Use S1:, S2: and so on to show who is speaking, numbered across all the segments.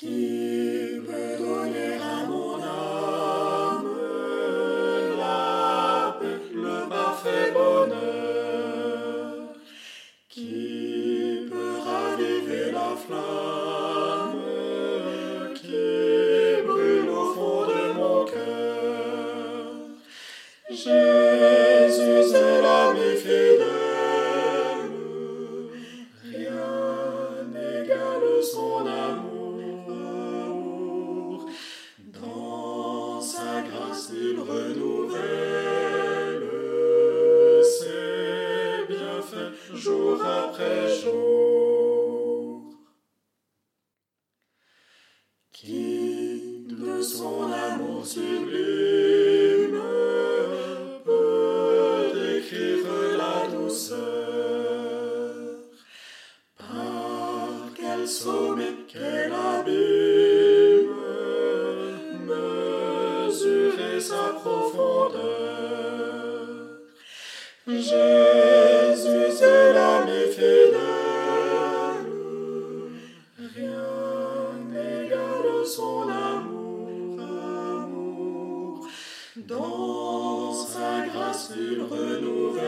S1: Qui peut donner à mon âme la le parfait bonheur Qui peut raviver la flamme sa grâce il renouvelle ses bienfaits jour après jour. Qui de son amour sublime peut décrire la douceur? Par quel sommet, quel abîme sa profondeur Jésus est l'ami fidèle, rien n'égale son amour, amour. Dans sa grâce il renouvelle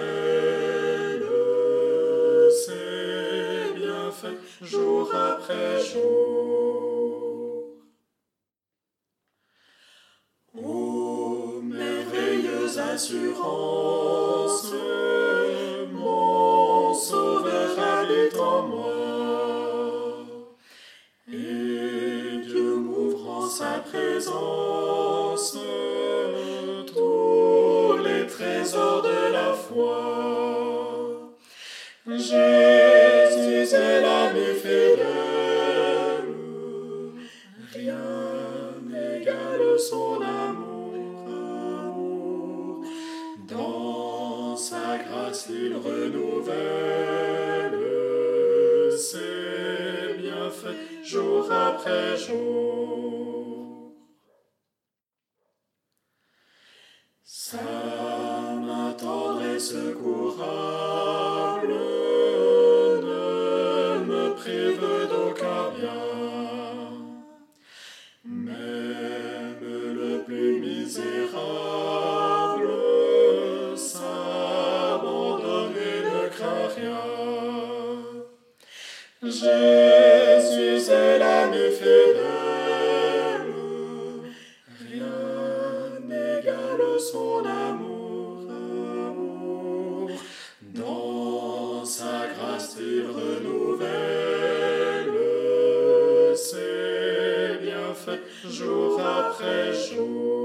S1: ses bienfaits jour après jour. Merveilleuse assurance, mon Sauveur habite en moi. Et Dieu m'ouvre en sa présence tous les trésors de la foi. Jésus est l'ami fidèle, rien n'égale son grâce il renouvelle ses bienfaits jour après jour. Sa main tendre et Jésus est l'ami fidèle, rien n'égale son amour, amour. Dans sa grâce il renouvelle ses bienfaits jour après jour.